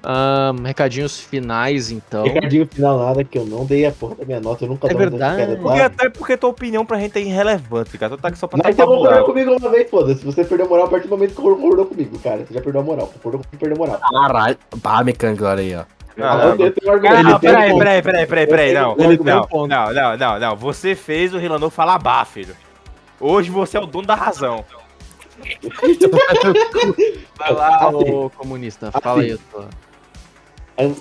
Ahn, recadinhos finais, então. Recadinho final nada que eu não dei a porra da minha nota, eu nunca É dou verdade. Porque até porque tua opinião pra gente é irrelevante, cara. Tu tá aqui só pra Mas você concordou comigo uma vez, foda-se. Você perdeu a moral a partir do momento que concordou comigo, cara. Você já perdeu a moral. Concordou comigo, perdeu a moral. Caralho. Bah, mecânico, olha aí, ó. Ah, um argumento. Ah, um peraí, peraí, peraí, peraí, peraí, não. Um Não, não, não, não, não. Você fez o Rilanô falar bah, filho. Hoje você é o dono da razão. Vai lá, Assim, ô comunista. Fala aí tua.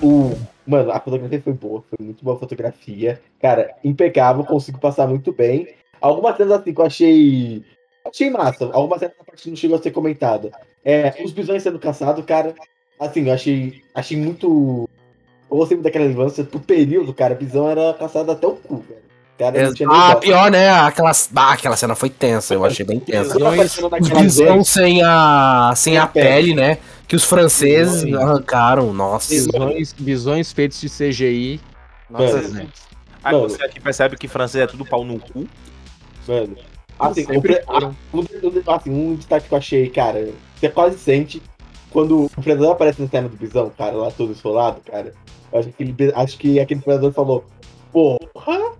O, mano, a fotografia foi boa, foi muito boa a fotografia. Cara, impecável, consigo passar muito bem. Algumas cenas assim que eu achei. Achei massa. Algumas cenas na parte que não chegou a ser comentada. É, os bisões sendo caçados, cara. Assim, eu achei. Achei muito. Eu gostei muito daquela relevância. Pro período, cara, bisão era caçado até o cu, velho. Cara, não tinha nem Ah, pior, né? Aquela, ah, aquela cena foi tensa, eu achei bem tensa. Zona, sem a, sem a pele, né? Que os franceses Sim. arrancaram, nossa. Visões, visões feitos de CGI. Nossa, Mano. né? Aí Mano. você aqui percebe que francês é tudo pau no cu. Mano. Assim, o assim, um destaque que eu achei, cara, você quase sente quando o predador aparece na cena do bisão, cara, lá todo esfolado, cara. Eu acho que, aquele, acho que aquele predador falou: Porra,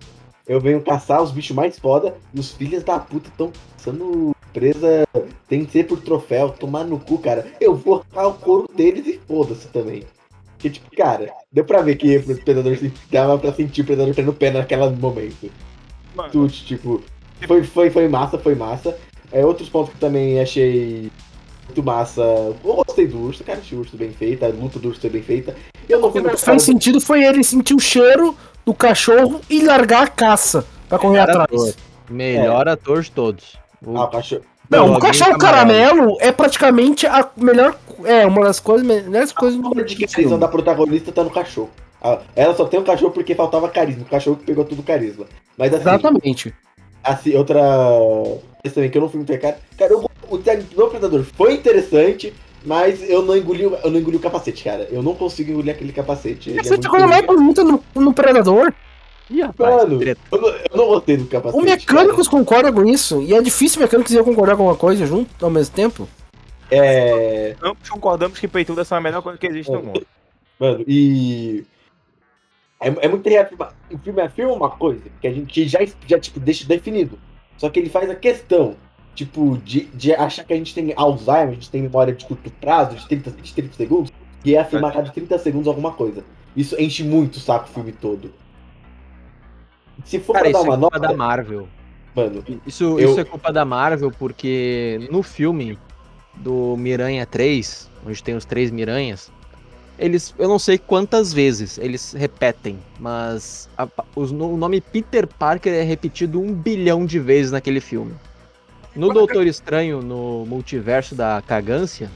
eu venho caçar os bichos mais foda e os filhos da puta estão sendo presa, tem que ser por troféu, tomar no cu, cara. Eu vou arrancar o couro deles e foda-se também. Porque, tipo, cara, deu pra ver que o predador se dava pra sentir o predador tendo pena naquele momento. Mano, Tudo, tipo, foi, foi, foi massa, foi massa. É, outros pontos que também achei muito massa. Eu gostei do urso, cara, achei o urso bem feito, a luta do urso foi bem feita. Eu não fui O que muito não fez sentido foi ele sentir o cheiro do cachorro e largar a caça pra correr Melhor atrás. ator. Melhor ator de todos. O- Ah, o cachorro. Não, o cachorro caramelo é praticamente a melhor. É, uma das coisas, melhores coisas A do obra de do carisma filme. da protagonista tá no cachorro. Ela só tem o cachorro porque faltava carisma. O cachorro que pegou tudo o carisma. Mas assim, Exatamente. assim outra. Esse também que eu não fui muito cara. Cara, eu, o do Predador foi interessante, mas eu não engoli, o- eu não engoli o capacete, cara. Eu não consigo engolir aquele capacete. Ele é Essa é coisa mais bonita no, no Predador. Ih, rapaz, Mano, eu não, eu não gostei do capacete. Os mecânicos concordam com isso. E é difícil mecânicos iam concordar com uma coisa junto ao mesmo tempo. cara. É. ambos concordamos que peituda são a melhor coisa que existe no mundo. Mano, e. É, é muito reafirmar. O filme afirma uma coisa que a gente já, já tipo, deixa definido. Só que ele faz a questão, tipo, de, de achar que a gente tem Alzheimer, a gente tem memória de curto prazo, de 30, de 30 segundos, e é afirmar a cada 30 segundos alguma coisa. Isso enche muito o saco o filme todo. Se for Cara, pra dar isso é uma culpa nota, da Marvel. mano, Isso, Eu- isso é culpa da Marvel porque no filme do Miranha 3, onde tem os três Miranhas, eles, eu não sei quantas vezes eles repetem, mas a- os- o nome Peter Parker é repetido um bilhão de vezes naquele filme. No Doutor Estranho, no multiverso da cagância,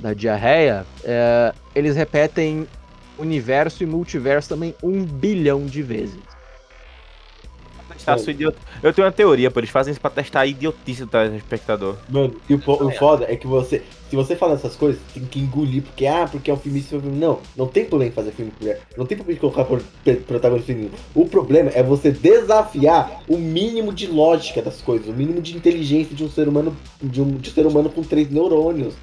da diarreia, é, eles repetem universo e multiverso também um bilhão de vezes. Testar sua idiot... Eu tenho uma teoria, pô. Eles fazem isso pra testar a idiotice do telespectador. Mano, e o, po- o foda é que você, se você fala essas coisas, tem que engolir, porque, ah, porque é um filme isso, é um filme. Não, não tem problema em fazer filme com mulher. Não tem problema em colocar por- protagonista feminino. O problema é você desafiar o mínimo de lógica das coisas, o mínimo de inteligência de um ser humano, de um, de um ser humano com três neurônios.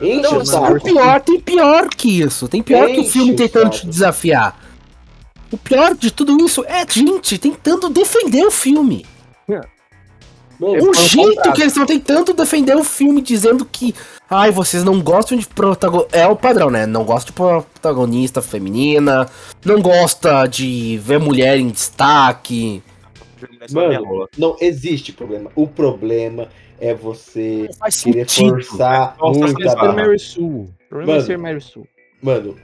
Enche Não, o saco. pior, tem pior que isso. Tem pior que o Enche filme tentando te desafiar. O pior de tudo isso é a gente tentando defender o filme. Mano, O jeito que eles estão tentando defender o filme, dizendo que. Ai, vocês não gostam de protagonista. É o padrão, né? Não gosta de protagonista feminina. Não gosta de ver mulher em destaque. Mano, não existe problema. O problema é você querer sentido. forçar muito a barra. Mary Sue. O problema é Mano. ser Mary Sue. Mano,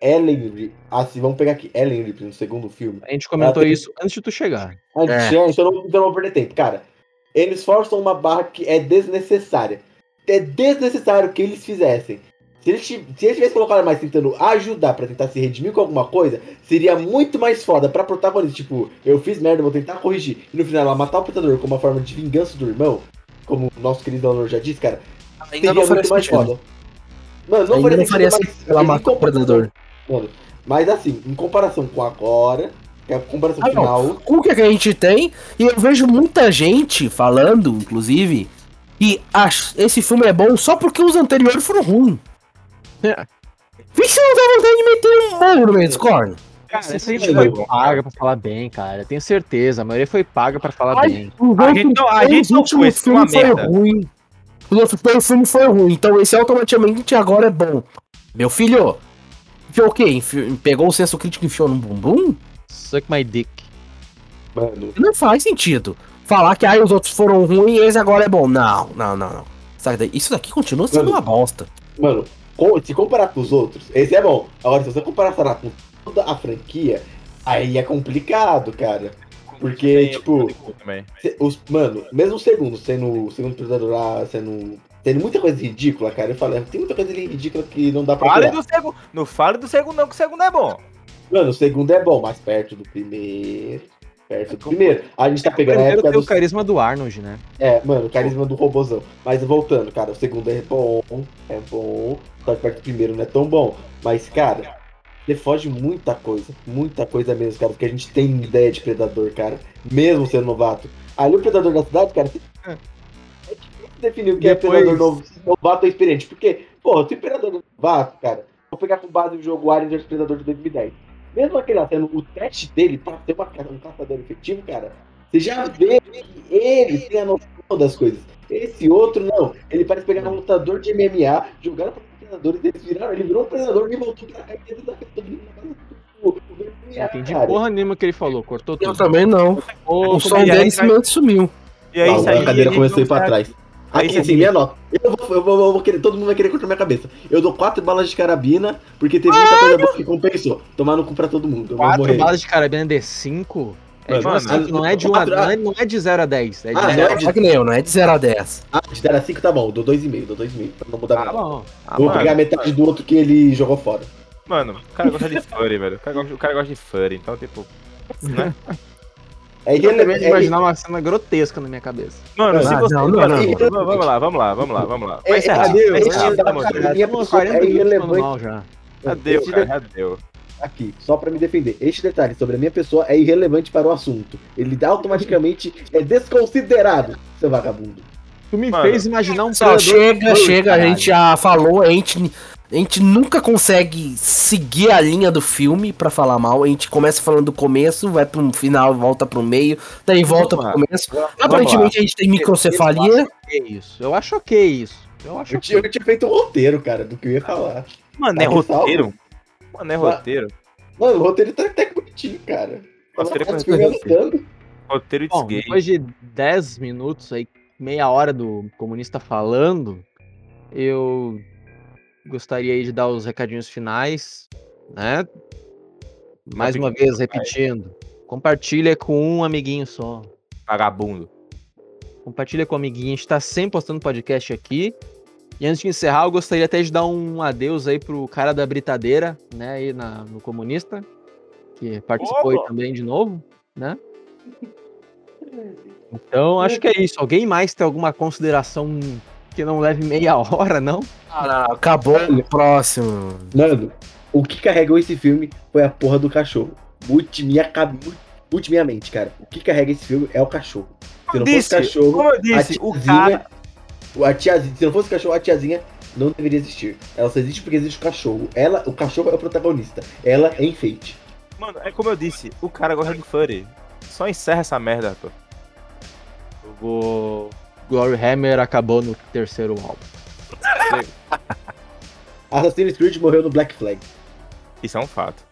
Ellen. Assim, vamos pegar aqui Ellen Ripley no segundo filme. A gente comentou tem- isso antes de tu chegar. Ah, É. já, Então, não, então não vou perder tempo. Cara, eles forçam uma barra que é desnecessária. É desnecessário que eles fizessem. Se eles, se eles tivessem colocado mais tentando ajudar pra tentar se redimir com alguma coisa, seria muito mais foda pra protagonista. Tipo, eu fiz merda, vou tentar corrigir. E no final ela matar o predador como uma forma de vingança do irmão, como o nosso querido Honor já disse, cara, Ainda seria não faria muito mais sentido. foda. Mano, não Ainda faria não faria sentido, mas, ela matar o predador. Mano, mas assim, em comparação com agora, que é a comparação Ah, não. final. Com o que a gente tem, e eu vejo muita gente falando, inclusive, que ach- esse filme é bom só porque os anteriores foram ruins. É. Vê se não dá vontade de meter um morro no meio dos cornos. Cara, Esse essa gente filme foi paga pra falar bem, cara. Tenho certeza. A maioria foi paga pra falar Ai, bem. A gente não- a três gente não últimos foi, ruim. Os outros três filmes foi ruim, então esse automaticamente agora é bom. Meu filho, enfiou o quê? Pegou o senso crítico e enfiou no bumbum? Suck my dick. Mano, Não faz sentido. Falar que aí os outros foram ruins e esse agora é bom. Não, não, não, não. Isso daqui continua sendo Mano, uma bosta. mano, com- se comparar com os outros, esse é bom. Agora, se você comparar sei lá, com toda a franquia, aí é complicado, cara. Porque, tipo, os, mano, mesmo o segundo, sendo o segundo Predador lá, sendo. Tendo muita coisa ridícula, cara. Eu falei, tem muita coisa ridícula que não dá pra Fale do segundo. Não fale do segundo, não, que o segundo é bom. Mano, o segundo é bom, mas perto do primeiro. Perto do primeiro. A gente tá pegando a Primeiro época tem o carisma do Arnold, né? É, mano, o carisma do robozão. Mas voltando, cara, o segundo é bom, é bom. Só que perto do primeiro não é tão bom. Mas, cara, você foge muita coisa. Muita coisa mesmo, cara. Porque a gente tem ideia de predador, cara. Mesmo sendo novato. Ali o predador da cidade, cara. É definir o que Depois- é predador novo, novato ou experiente. Porque, pô, se o predador é novato, cara, vou pegar com base o jogo Alien vs Predador de 2010. Mesmo aquele lá sendo o teste dele pra ser uma, um caçador efetivo, cara, você já vê que ele tem a noção das coisas. Esse outro não. Ele parece pegar um lutador de MMA, jogaram para os predadores, eles viraram, ele virou um predador e voltou pra cá e ele base do- do Não MMA, entendi cara. porra nenhuma que ele falou. Cortou Eu tudo. também não. O som e dele sumiu. E aí, Não, isso aí, a cadeira começou a ir pra trás. Aí você assim, minha nota. Eu vou, eu vou, eu vou querer, todo mundo vai querer contra minha cabeça. Eu dou quatro balas de carabina, porque teve muita coisa boa que compensou. Tomar no cu pra todo mundo. Eu vou Quatro balas de carabina de 5? É de Mano, 1 a 5, não é de 1 a, quatro- não é- é de 0 a 10. É de Ah, 0 não a é 10. de- Só que nem eu, não é de 0 a 10. Ah, de 0 a 5 tá bom. Dou 2,5, dou 2,5. Pra não mudar Ah, nada. bom. Ah, Vou mano. pegar metade do outro que ele jogou fora. Mano, o cara gosta de furry, velho. O cara gosta, o cara gosta de furry, então, tipo. Né? É Eu acabei irrelevante. de imaginar uma cena grotesca na minha cabeça. Mano, se Ah, você. não, não, não, não. Vamos lá, vamos lá, vamos lá, vamos lá. É, Vai encerrar, vai Eu encerrar, tinha pelo dado amor de cara, Deus. minha Estamos pessoa 40 é irrelevante. já. Já deu, Esse cara, deu. Aqui, só pra me defender. Este detalhe sobre a minha pessoa é irrelevante para o assunto. Ele automaticamente é desconsiderado, seu vagabundo. Tu me Mano. fez imaginar um Só predador chega, chega, a gente já falou, a gente, a gente nunca consegue seguir a linha do filme pra falar mal. A gente começa falando do começo, vai pro final, volta pro meio, daí volta Vamos pro lá. começo. Aparentemente a gente tem microcefalia. Que isso? Eu acho ok isso. Eu acho Eu tinha, ok. eu tinha feito um roteiro, cara, do que eu ia falar. Mano, é Tá salvo. roteiro? Mano, é roteiro. Mano, o roteiro tá até bonitinho, cara. Roteiro é tá filme anotando. Roteiro de Bom, gay. depois de 10 minutos aí, meia hora do comunista falando, eu gostaria aí de dar os recadinhos finais, né? Mais uma vez, repetindo. Compartilha com um amiguinho só. Vagabundo. Compartilha com o amiguinho. A gente tá sempre postando podcast aqui. E antes de encerrar, eu gostaria até de dar um adeus aí pro cara da britadeira, né? Aí na, no comunista. Que participou aí também de novo, né? Então, acho que é isso. Alguém mais tem alguma consideração que não leve meia hora, não? Ah, acabou, próximo. Mano, o que carregou esse filme foi a porra do cachorro. Mude minha, mude minha mente, cara. O que carrega esse filme é o cachorro. Se não fosse Disse, cachorro, como eu a disse, o tiazinha, cara. a tiazinha, se não fosse cachorro, a tiazinha não deveria existir. Ela só existe porque existe o cachorro. Ela, o cachorro é o protagonista. Ela é enfeite. Mano, é como eu disse, o cara gosta de furry. Só encerra essa merda, pô. Eu vou. Glory Hammer acabou no terceiro álbum. Assassin's Creed morreu no Black Flag. Isso é um fato.